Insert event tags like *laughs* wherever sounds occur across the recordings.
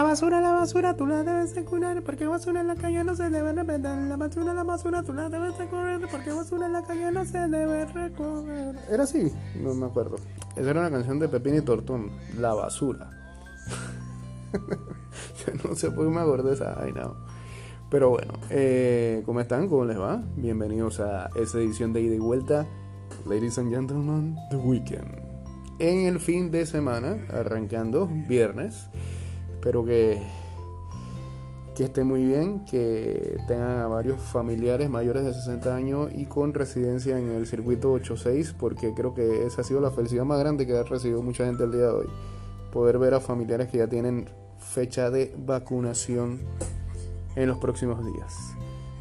La basura, la basura, tú la debes de curar porque basura en la calle no se debe repetir. La basura, la basura, tú la debes de correr porque basura en la calle no se debe recoger. Era así, no me acuerdo. Esa era una canción de Pepín y Tortón, La basura. *laughs* Yo no sé por qué me acordé de esa vaina. Pero bueno, eh, ¿cómo están? ¿Cómo les va? Bienvenidos a esta edición de ida y vuelta. Ladies and gentlemen, The Weekend. En el fin de semana, arrancando viernes. Espero que, que esté muy bien, que tengan a varios familiares mayores de 60 años y con residencia en el circuito 86, porque creo que esa ha sido la felicidad más grande que ha recibido mucha gente el día de hoy. Poder ver a familiares que ya tienen fecha de vacunación en los próximos días.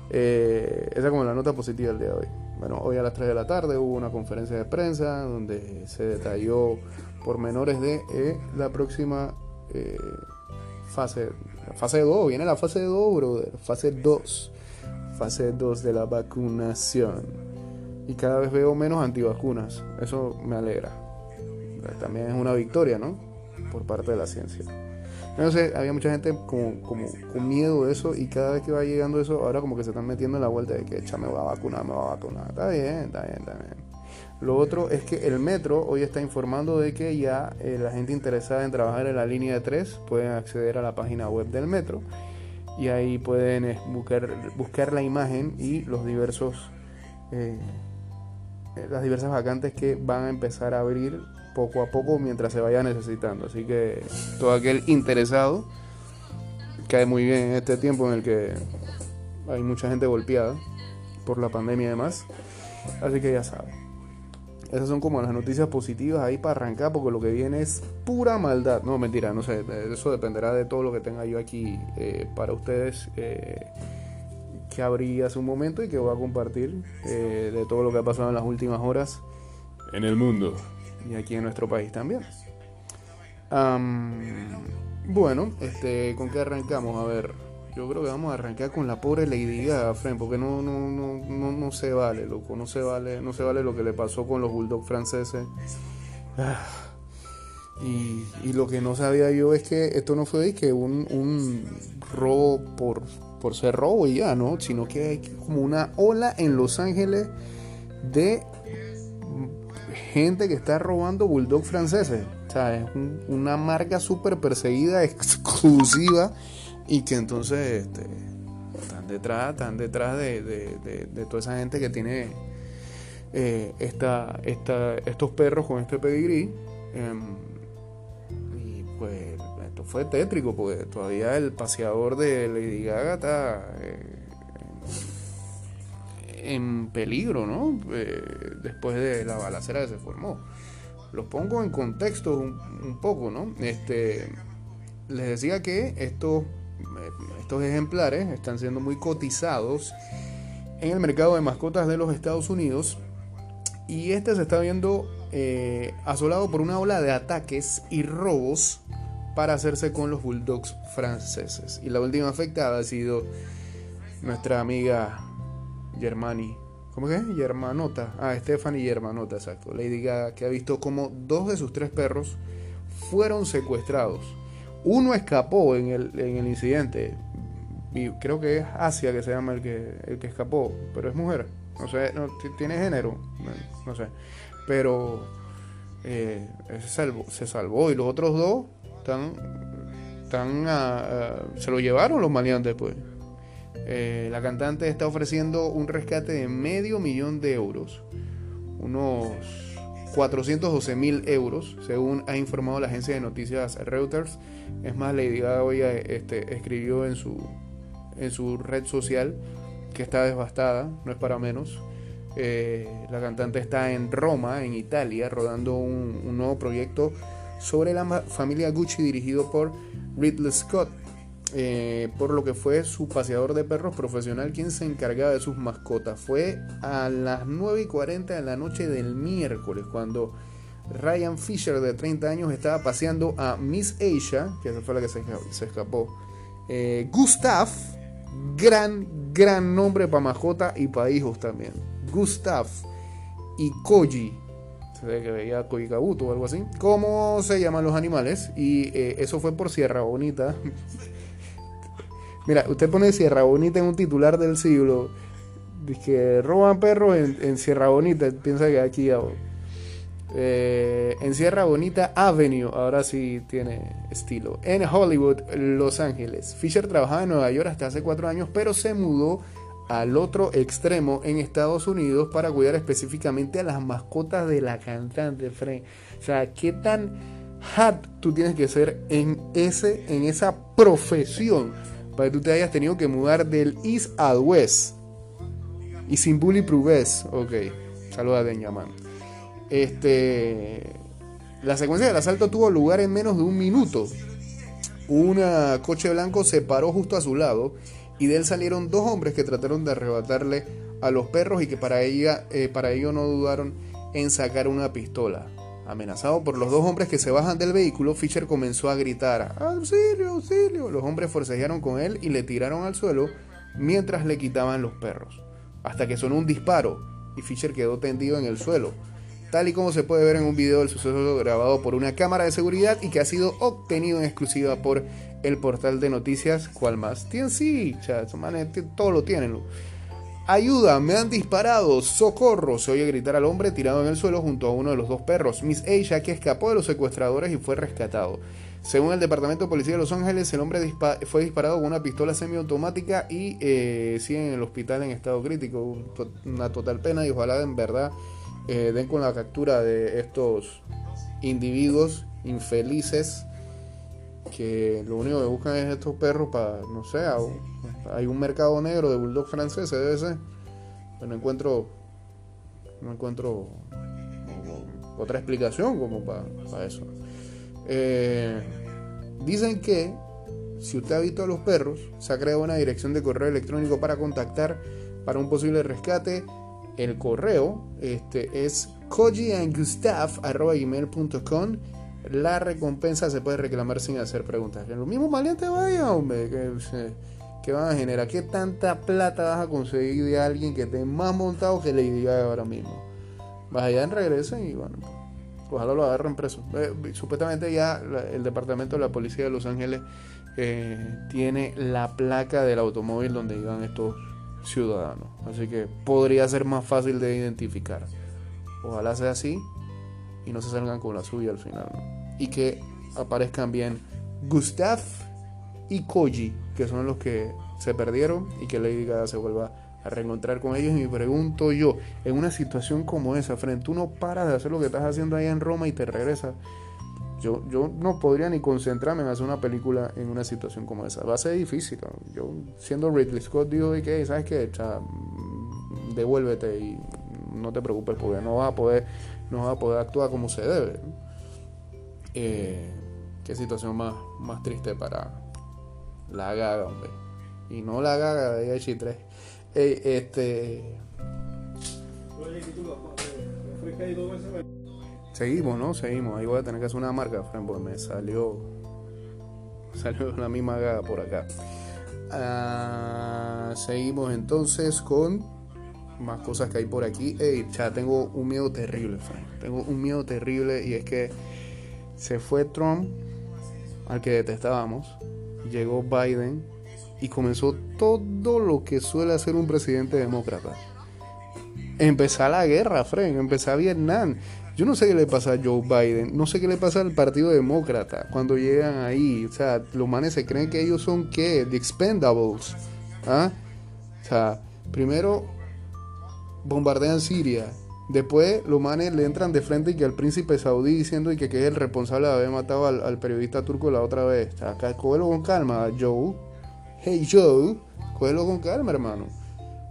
Eh, esa como la nota positiva del día de hoy. Bueno, hoy a las 3 de la tarde hubo una conferencia de prensa donde se detalló pormenores de eh, la próxima eh, fase, fase 2, viene la fase 2, brother, fase 2, fase 2 de la vacunación. Y cada vez veo menos antivacunas, eso me alegra. También es una victoria, ¿no? Por parte de la ciencia. Sé, había mucha gente como, con miedo de eso y cada vez que va llegando eso, ahora como que se están metiendo en la vuelta de que, echa, me va a vacunar, me va a vacunar. Está bien, está bien, está bien. Lo otro es que el metro hoy está informando de que ya eh, la gente interesada en trabajar en la línea de 3 pueden acceder a la página web del metro y ahí pueden eh, buscar, buscar la imagen y los diversos eh, las diversas vacantes que van a empezar a abrir poco a poco mientras se vaya necesitando. Así que todo aquel interesado cae muy bien en este tiempo en el que hay mucha gente golpeada por la pandemia y demás. Así que ya saben. Esas son como las noticias positivas ahí para arrancar, porque lo que viene es pura maldad. No, mentira, no sé, eso dependerá de todo lo que tenga yo aquí eh, para ustedes, eh, que abrí hace un momento y que voy a compartir eh, de todo lo que ha pasado en las últimas horas en el mundo y aquí en nuestro país también. bueno, este, ¿con qué arrancamos? A ver. Yo creo que vamos a arrancar con la pobre Lady Gaga, Fren, porque no, no, no, no, no se vale, loco, no se vale, no se vale lo que le pasó con los Bulldogs franceses. Ah, y, lo que no sabía yo es que esto no fue que un, un robo por, por ser robo y ya, ¿no? Sino que hay como una ola en Los Ángeles de gente que está robando Bulldog franceses. O sea, es una marca súper perseguida, *laughs* exclusiva y que entonces este, están detrás, están detrás de, toda esa gente que tiene eh, esta, estos perros con este pedigrí. Em, y pues esto fue tétrico, porque todavía el paseador de Lady Gaga está eh, en peligro, ¿no? Eh, después de la balacera que se formó. Los pongo en contexto un, un poco, ¿no? Este, les decía que estos estos ejemplares están siendo muy cotizados en el mercado de mascotas de los Estados Unidos y este se está viendo eh, asolado por una ola de ataques y robos para hacerse con los bulldogs franceses. Y la última afectada ha sido nuestra amiga Germani. ¿Cómo es? Germanota. Ah, Stephanie Germanota, exacto. Lady Gaga, que ha visto como dos de sus tres perros fueron secuestrados uno escapó en el, en el incidente. Y creo que es Asia que se llama el que, el que escapó, pero es mujer. No sé, no, tiene género, no, sé. Pero eh, se, salvó, se salvó y los otros dos están, están se lo llevaron los maleantes pues. Eh, la cantante está ofreciendo un rescate de medio millón de euros, unos 412 mil euros, según ha informado la agencia de noticias Reuters es más, Lady Gaga hoy este, escribió en su, en su red social que está devastada, no es para menos. Eh, la cantante está en Roma, en Italia, rodando un, nuevo proyecto sobre la familia Gucci dirigido por Ridley Scott, eh, por lo que fue su paseador de perros profesional quien se encargaba de sus mascotas. Fue a las 9 y 40 de la noche del miércoles cuando Ryan Fisher, de 30 años, estaba paseando a Miss Asia, que esa fue la que se, escapó. Eh, Gustav, gran, gran nombre para mascota y para hijos también. Gustav y Koji. se ve que veía Coicabuto o algo así. ¿Cómo se llaman los animales? Y eh, eso fue por Sierra Bonita. *laughs* Mira, usted pone Sierra Bonita en un titular del siglo. Dice que roban perros en, Sierra Bonita. Piensa que aquí eh, en Sierra Bonita Avenue, ahora sí tiene estilo. En Hollywood, Los Ángeles. Fisher trabajaba en Nueva York hasta hace cuatro años, pero se mudó al otro extremo en Estados Unidos para cuidar específicamente a las mascotas de la cantante, Frank. O sea, ¿qué tan hard tú tienes que ser en, ese, en esa profesión para que tú te hayas tenido que mudar del East al West? Y sin bully pruebes. Ok, saluda a Benjamin. Este, la secuencia del asalto tuvo lugar en menos de un minuto. Un coche blanco se paró justo a su lado y de él salieron dos hombres que trataron de arrebatarle a los perros y que para, ella, eh, para ello no dudaron en sacar una pistola. Amenazado por los dos hombres que se bajan del vehículo, Fisher comenzó a gritar ¡Auxilio, auxilio! Los hombres forcejearon con él y le tiraron al suelo mientras le quitaban los perros, hasta que sonó un disparo y Fisher quedó tendido en el suelo, tal y como se puede ver en un video del suceso grabado por una cámara de seguridad y que ha sido obtenido en exclusiva por el portal de noticias cual más. Sí, todo lo tienen. Ayuda, me han disparado, socorro, se oye gritar al hombre tirado en el suelo junto a uno de los dos perros, Miss Asia, que escapó de los secuestradores y fue rescatado. Según el Departamento de Policía de Los Ángeles, el hombre fue disparado con una pistola semiautomática y eh, sigue en el hospital en estado crítico. Una total pena y ojalá en verdad eh, den con la captura de estos individuos infelices que lo único que buscan es estos perros para, no sé, hay un mercado negro de bulldog francés, debe ser. Pero no encuentro, no encuentro otra explicación como para, eso. Eh, dicen que si usted ha visto a los perros, se ha creado una dirección de correo electrónico para contactar para un posible rescate. El correo este, es kojiandgustav.com la recompensa se puede reclamar sin hacer preguntas. Los mismos valientes vaya, hombre, que, van a generar. ¿Qué tanta plata vas a conseguir de alguien que esté más montado que le diga ahora mismo? Vas allá en regresen y bueno, ojalá lo agarren preso. Eh, supuestamente ya el departamento de la policía de Los Ángeles eh, tiene la placa del automóvil donde iban estos ciudadanos. Así que podría ser más fácil de identificar. Ojalá sea así y no se salgan con la suya al final. Y que aparezcan bien Gustav y Koji, que son los que se perdieron y que Lady Gaga se vuelva a reencontrar con ellos. Y me pregunto yo, en una situación como esa, frente tú no paras de hacer lo que estás haciendo allá en Roma y te regresas. Yo, yo no podría ni concentrarme en hacer una película en una situación como esa. Va a ser difícil. Yo, siendo Ridley Scott, digo, que ¿sabes qué? Mm, devuélvete y no te preocupes porque no vas a poder no va a poder actuar como se debe. Eh, qué situación más, más triste para la gaga, hombre. Y no la gaga de H3. este. Seguimos, ¿no? Seguimos. Ahí voy a tener que hacer una marca, Fran, porque me salió. Salió la misma gaga por acá. Ah, seguimos entonces con más cosas que hay por aquí. Ey, ya tengo un miedo terrible, Frank. Tengo un miedo terrible y es que se fue Trump, al que detestábamos, llegó Biden y comenzó todo lo que suele hacer un presidente demócrata. Empezó la guerra, Frank, empezó Vietnam. Yo no sé qué le pasa a Joe Biden, no sé qué le pasa al Partido Demócrata cuando llegan ahí. O sea, los manes se creen que ellos son qué? The Expendables. ¿Ah? O sea, primero bombardean Siria. Después los manes le entran de frente y que al príncipe saudí diciendo y que, que es el responsable de haber matado al, periodista turco la otra vez. Acá, cógelo con calma, Joe. Hey Joe, cógelo con calma, hermano.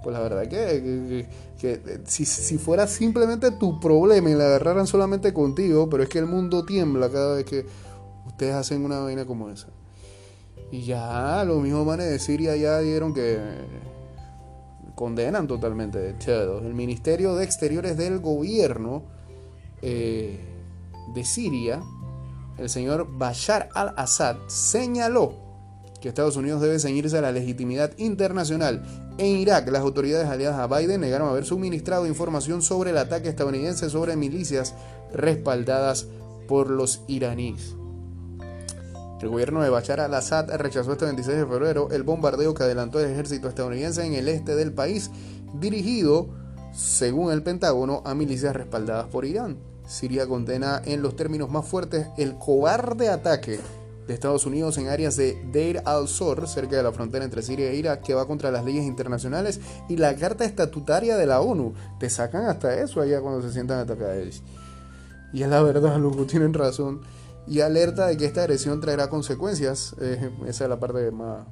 Pues la verdad que, que, si, si, fuera simplemente tu problema y la agarraran solamente contigo, pero es que el mundo tiembla cada vez que ustedes hacen una vaina como esa. Y ya, los mismos manes de Siria ya dieron que condenan totalmente El Ministerio de Exteriores del gobierno eh, de Siria, el señor Bashar al-Assad, señaló que Estados Unidos debe ceñirse a la legitimidad internacional En Irak, las autoridades aliadas a Biden negaron haber suministrado información sobre el ataque estadounidense sobre milicias respaldadas por los iraníes. El gobierno de Bashar al-Assad rechazó este 26 de febrero el bombardeo que adelantó el ejército estadounidense en el este del país, dirigido, según el Pentágono, a milicias respaldadas por Irán. Siria condena en los términos más fuertes el cobarde ataque de Estados Unidos en áreas de Deir al-Zor, cerca de la frontera entre Siria e Irak, que va contra las leyes internacionales y la carta estatutaria de la ONU. Te sacan hasta eso allá cuando se sientan atacados. Y es la verdad, loco, tienen razón. Y alerta de que esta agresión traerá consecuencias. Eh, esa es la parte que más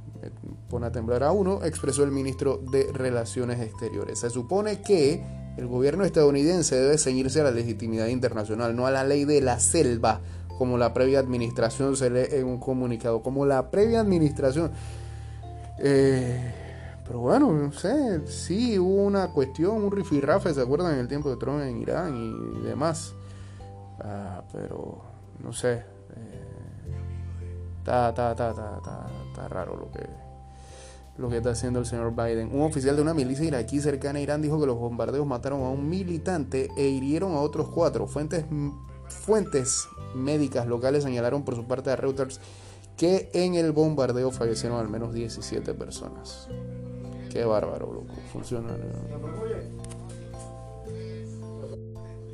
pone a temblar a uno, expresó el ministro de Relaciones Exteriores. Se supone que el gobierno estadounidense debe ceñirse a la legitimidad internacional, no a la ley de la selva como la previa administración se lee en un comunicado, como la previa administración. Eh, pero bueno, no sé, sí hubo una cuestión, un rifirrafe, ¿se acuerdan? En el tiempo de Trump en Irán y demás. Ah, pero no sé. Eh, está, está, está, está, raro lo que, lo que está haciendo el señor Biden. Un oficial de una milicia iraquí cercana a Irán dijo que los bombardeos mataron a un militante e hirieron a otros cuatro. Fuentes Fuentes médicas locales señalaron por su parte a Reuters que en el bombardeo fallecieron al menos 17 personas. Qué bárbaro, loco. Funciona.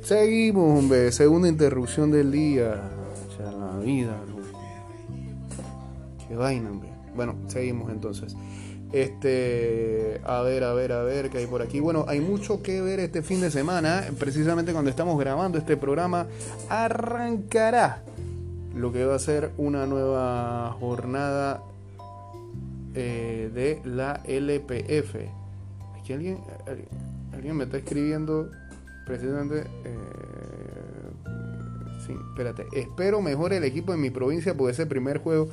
Seguimos, hombre. Segunda interrupción del día. Ya la vida, Qué vaina, hombre. Bueno, seguimos entonces. Este, a ver, a ver, a ver, qué hay por aquí. Bueno, hay mucho que ver este fin de semana. Precisamente cuando estamos grabando este programa, arrancará lo que va a ser una nueva jornada eh, de la LPF. Aquí alguien, alguien me está escribiendo precisamente. Eh, sí, espérate. Espero mejor el equipo en mi provincia porque ese primer juego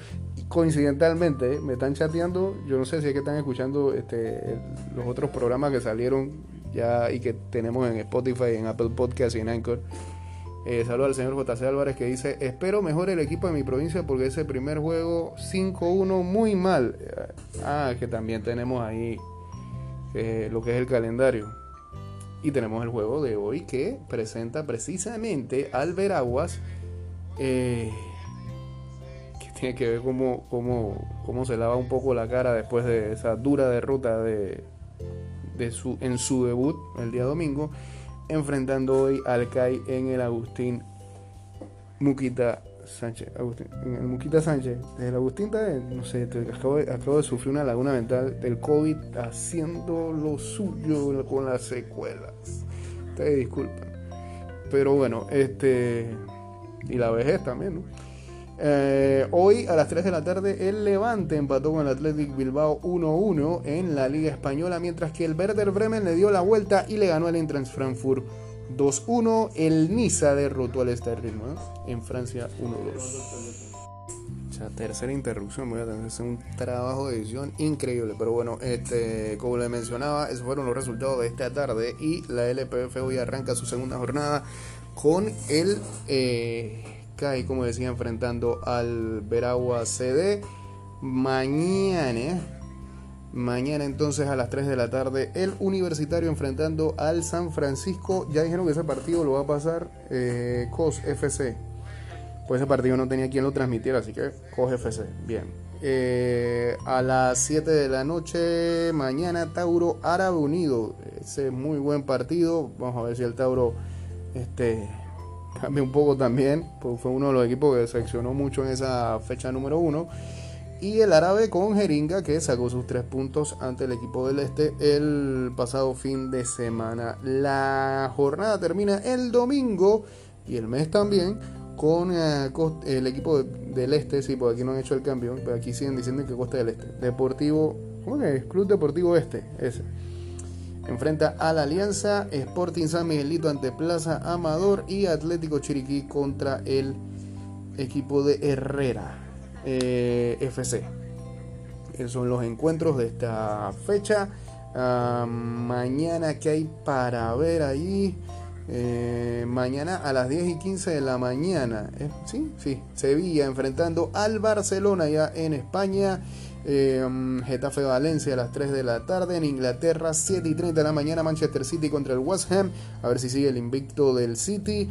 coincidentalmente me están chateando, yo no sé si es que están escuchando este, los otros programas que salieron ya y que tenemos en Spotify, en Apple Podcast y en Anchor. Eh, saludo al señor JC Álvarez que dice, espero mejor el equipo de mi provincia porque ese primer juego 5-1 muy mal. Ah, que también tenemos ahí eh, lo que es el calendario. Y tenemos el juego de hoy que presenta precisamente al Veraguas. Eh, tiene que ver cómo, cómo, se lava un poco la cara después de esa dura derrota de, de su, en su debut el día domingo, enfrentando hoy al CAI en el Agustín Muquita Sánchez. en el Muquita Sánchez. Desde el Agustín, no sé, acabo de, acabo de sufrir una laguna mental del COVID haciendo lo suyo con las secuelas. Ustedes disculpen. Pero bueno, este. Y la vejez también, ¿no? Eh, hoy a las 3 de la tarde el Levante empató con el Athletic Bilbao 1-1 en la Liga Española, mientras que el Werder Bremen le dio la vuelta y le ganó al Eintracht Frankfurt 2-1. El Niza derrotó al Sterling en Francia 1-2. tercera interrupción, voy a tener hacer un trabajo de edición increíble. Pero bueno, este, como le mencionaba, esos fueron los resultados de esta tarde. Y la LPF hoy arranca su segunda jornada con el eh, y como decía, enfrentando al Veragua CD. Mañana, mañana entonces a las 3 de la tarde, el Universitario enfrentando al San Francisco. Ya dijeron que ese partido lo va a pasar eh, COS FC. Pues ese partido no tenía quien lo transmitiera, así que COS FC. Bien. Eh, a las 7 de la noche, mañana Tauro Árabe Unido. Ese muy buen partido. Vamos a ver si el Tauro este, cambia un poco también, pues fue uno de los equipos que seleccionó mucho en esa fecha número uno. Y el árabe con Jeringa que sacó sus tres puntos ante el equipo del este el pasado fin de semana. La jornada termina el domingo y el mes también con eh, el equipo del este, sí, porque aquí no han hecho el cambio, pero aquí siguen diciendo que Costa del Este. Deportivo, ¿cómo es? Club Deportivo Este, ese. Enfrenta a la Alianza, Sporting San Miguelito ante Plaza Amador y Atlético Chiriquí contra el equipo de Herrera eh, FC. Esos son los encuentros de esta fecha. Ah, mañana que hay para ver ahí. Eh, mañana a las 10 y 15 de la mañana. Eh, sí, sí. Sevilla enfrentando al Barcelona ya en España. Eh, Getafe Valencia a las 3 de la tarde. En Inglaterra, 7 y 30 de la mañana. Manchester City contra el West Ham. A ver si sigue el invicto del City.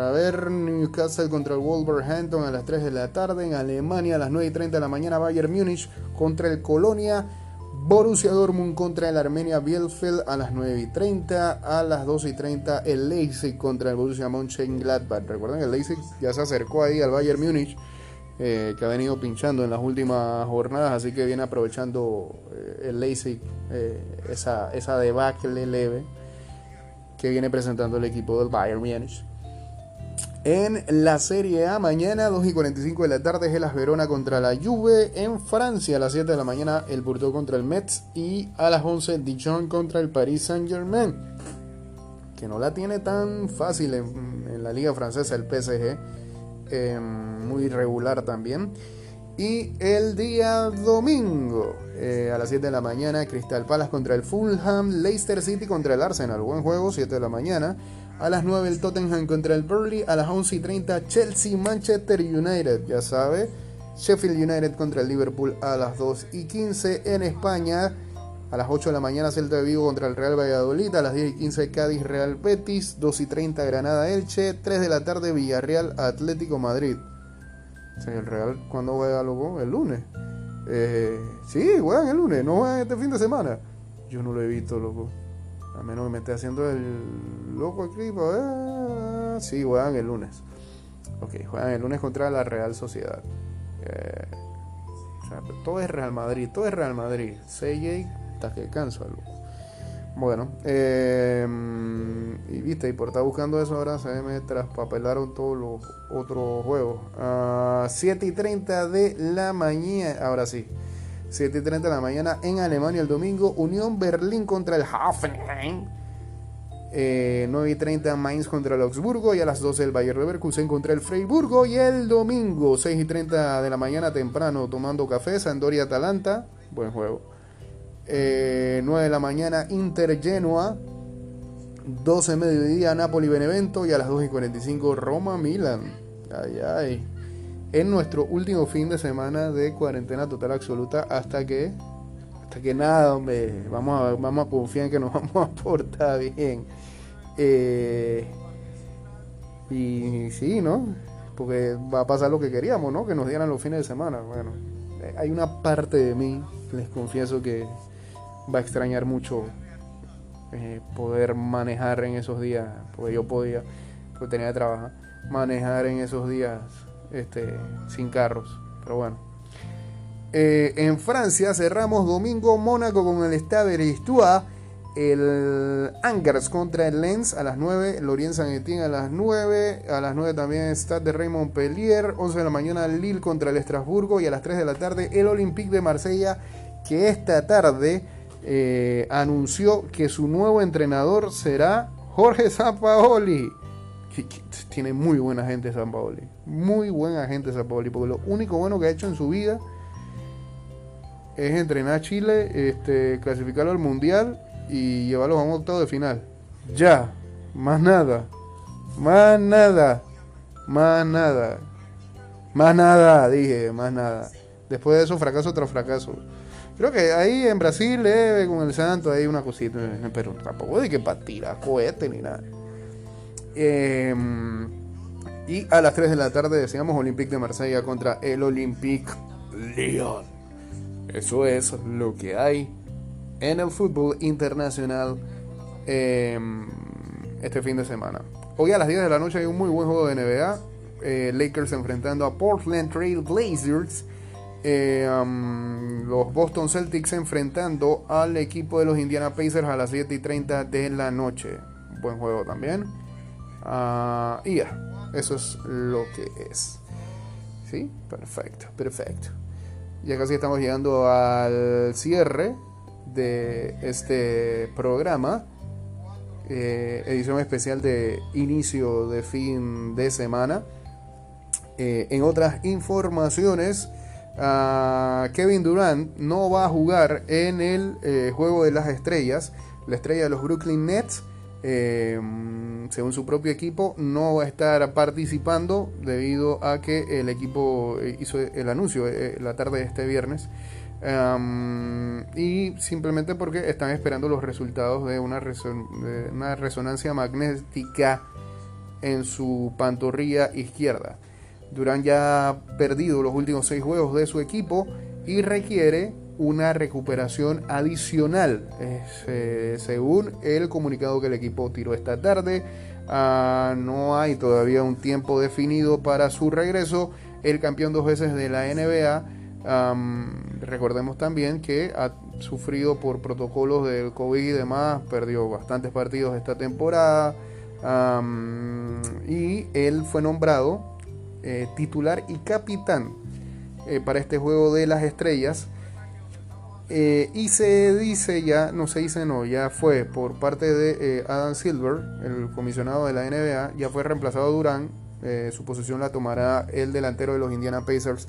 A ver, Newcastle contra el Wolverhampton a las 3 de la tarde. En Alemania a las 9 y 30 de la mañana. Bayern Múnich contra el Colonia. Borussia Dortmund contra el Armenia Bielefeld a las 9 y 30. A las 12 y 30 el Leipzig contra el Borussia Mönchengladbach. Recuerden que el Leipzig ya se acercó ahí al Bayern Múnich. Eh, que ha venido pinchando en las últimas jornadas, así que viene aprovechando eh, el Leipzig eh, esa, esa debacle leve que viene presentando el equipo del Bayern Múnich. En la Serie A, mañana 2 y 45 de la tarde, Gelas Verona contra la Juve. En Francia, a las 7 de la mañana, el Bordeaux contra el Metz. Y a las 11, Dijon contra el Paris Saint-Germain. Que no la tiene tan fácil en, la Liga Francesa, el PSG. Em, muy regular también. Y el día domingo, eh, a las 7 de la mañana, Crystal Palace contra el Fulham. Leicester City contra el Arsenal. Buen juego, 7 de la mañana. A las 9 el Tottenham contra el Burnley. A las 11 y 30 Chelsea Manchester United. Ya sabe. Sheffield United contra el Liverpool a las 2 y 15 en España. A las 8 de la mañana Celta de Vigo contra el Real Valladolid. A las 10 y 15 Cádiz Real Betis. 2 y 30 Granada Elche. 3 de la tarde Villarreal Atlético Madrid. el Real cuando juega loco? El lunes. Eh, sí, juegan el lunes. No juegan este fin de semana. Yo no lo he visto, loco. A menos que me esté haciendo el loco aquí. Pues, sí, juegan el lunes. Ok, juegan el lunes contra la Real Sociedad. Eh, todo es Real Madrid, todo es Real Madrid. CJ, hasta que canso, loco. Bueno, eh, y viste, y por estar buscando eso ahora se me traspapelaron todos los otros juegos. A 7 y 30 de la mañana, ahora sí. 7.30 de la mañana en Alemania el domingo. Unión Berlín contra el Hoffenheim. Eh, 9.30 Mainz contra el Augsburgo. Y a las 12 el Bayer Leverkusen contra el Freiburgo. Y el domingo 6.30 de la mañana temprano tomando café. Sandoria Atalanta. Buen juego. 9 eh, de la mañana Inter Genoa. 12 mediodía Napoli Benevento. Y a las 2.45 Roma Milan. Ay, ay en nuestro último fin de semana de cuarentena total absoluta hasta que hasta que nada, hombre, vamos a, vamos a confiar en que nos *laughs* vamos a portar bien. Eh, y sí, ¿no? Porque va a pasar lo que queríamos, ¿no? Que nos dieran los fines de semana. Bueno, eh, hay una parte de mí, les confieso que va a extrañar mucho eh, poder manejar en esos días, porque yo podía, porque tenía que trabajar, manejar en esos días este, sin carros. Pero bueno. Eh, en Francia cerramos domingo Mónaco con el Stade. El Angers contra el Lens a las 9. Lorient Etienne a las 9. A las 9 también Stade de Raymond Pellier. 11 de la mañana Lille contra el Estrasburgo. Y a las 3 de la tarde el Olympique de Marsella. Que esta tarde eh, anunció que su nuevo entrenador será Jorge Sampaoli tiene muy buena gente San Paoli. Muy buena gente San Paoli. Porque lo único bueno que ha hecho en su vida es entrenar a Chile, este, clasificarlo al mundial y llevarlo a un octavo de final. Ya. Más nada. Más nada. Más nada. Más nada, dije, más nada. Después de eso, fracaso tras fracaso. Creo que ahí en Brasil, eh, con el Santo, hay una cosita, pero tampoco de que para tirar cohete ni nada. Em, y a las 3 de la tarde decíamos Olympique de Marsella contra el Olympique Lyon. Eso es lo que hay en el fútbol internacional em, este fin de semana. Hoy a las 10 de la noche hay un muy buen juego de NBA. Eh, Lakers enfrentando a Portland Trail Blazers. Em, los Boston Celtics enfrentando al equipo de los Indiana Pacers a las 7 y 30 de la noche. Buen juego también. Ah, y ya, eso es lo que es. ¿Sí? Perfecto, perfecto. Ya casi estamos llegando al cierre de este programa. Eh, edición especial de inicio de fin de semana. Eh, en otras informaciones, ah, Kevin Durant no va a jugar en el eh, Juego de las Estrellas la estrella de los Brooklyn Nets, eh, según su propio equipo, no va a estar participando debido a que el equipo hizo el anuncio la tarde de este viernes. y simplemente porque están esperando los resultados de una, de una resonancia magnética en su pantorrilla izquierda. Durán ya ha perdido los últimos seis juegos de su equipo y requiere una recuperación adicional, eh, según el comunicado que el equipo tiró esta tarde. Ah, no hay todavía un tiempo definido para su regreso. El campeón dos veces de la NBA, recordemos también que ha sufrido por protocolos del COVID y demás, perdió bastantes partidos esta temporada. y él fue nombrado eh, titular y capitán eh, para este juego de las estrellas. Eh, y se dice ya, no se dice no, ya fue por parte de Adam Silver, el comisionado de la NBA, ya fue reemplazado Durán. su posición la tomará el delantero de los Indiana Pacers,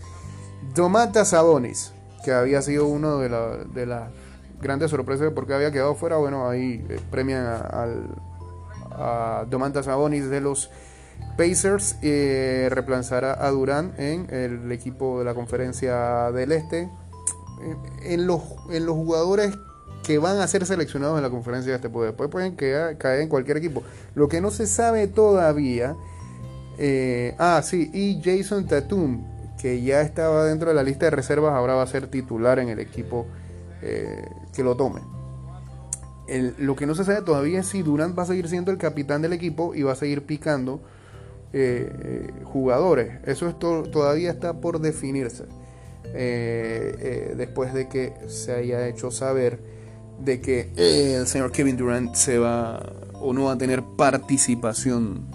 Domantas Sabonis, que había sido uno de, de las grandes sorpresas de por qué había quedado fuera. Bueno, ahí premian a, Domantas Sabonis de los Pacers eh, reemplazará a Durán en el equipo de la conferencia del Este. En los, en los jugadores que van a ser seleccionados en la conferencia de este poder. Después pueden caer, en cualquier equipo. Lo que no se sabe todavía. Eh, ah, sí, y Jason Tatum, que ya estaba dentro de la lista de reservas, ahora va a ser titular en el equipo eh, que lo tome. lo que no se sabe todavía es si Durant va a seguir siendo el capitán del equipo y va a seguir picando eh, jugadores. Eso es todavía está por definirse. Eh, eh, después de que se haya hecho saber de que el señor Kevin Durant se va o no va a tener participación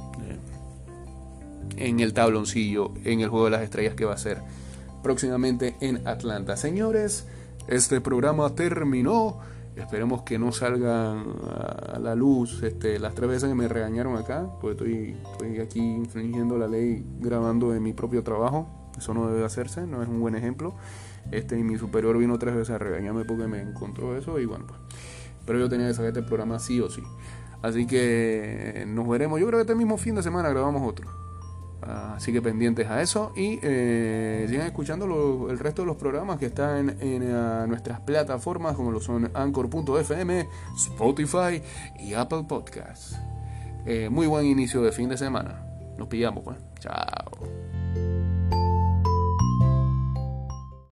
en el tabloncillo en el juego de las estrellas que va a ser próximamente en Atlanta. Señores, este programa terminó. Esperemos que no salgan a la luz este, las tres veces que me regañaron acá, porque estoy, estoy aquí infringiendo la ley grabando en mi propio trabajo. Eso no debe hacerse, no es un buen ejemplo. Este, y mi superior vino tres veces a regañarme porque me encontró eso y bueno, pues. Pero yo tenía que sacar este programa sí o sí. Así que nos veremos. Yo creo que este mismo fin de semana grabamos otro. Así que pendientes a eso y eh, sigan escuchando el resto de los programas que están en, eh, nuestras plataformas como lo son Anchor.fm, Spotify y Apple Podcasts. Eh, muy buen inicio de fin de semana. Nos pillamos pues. Chao.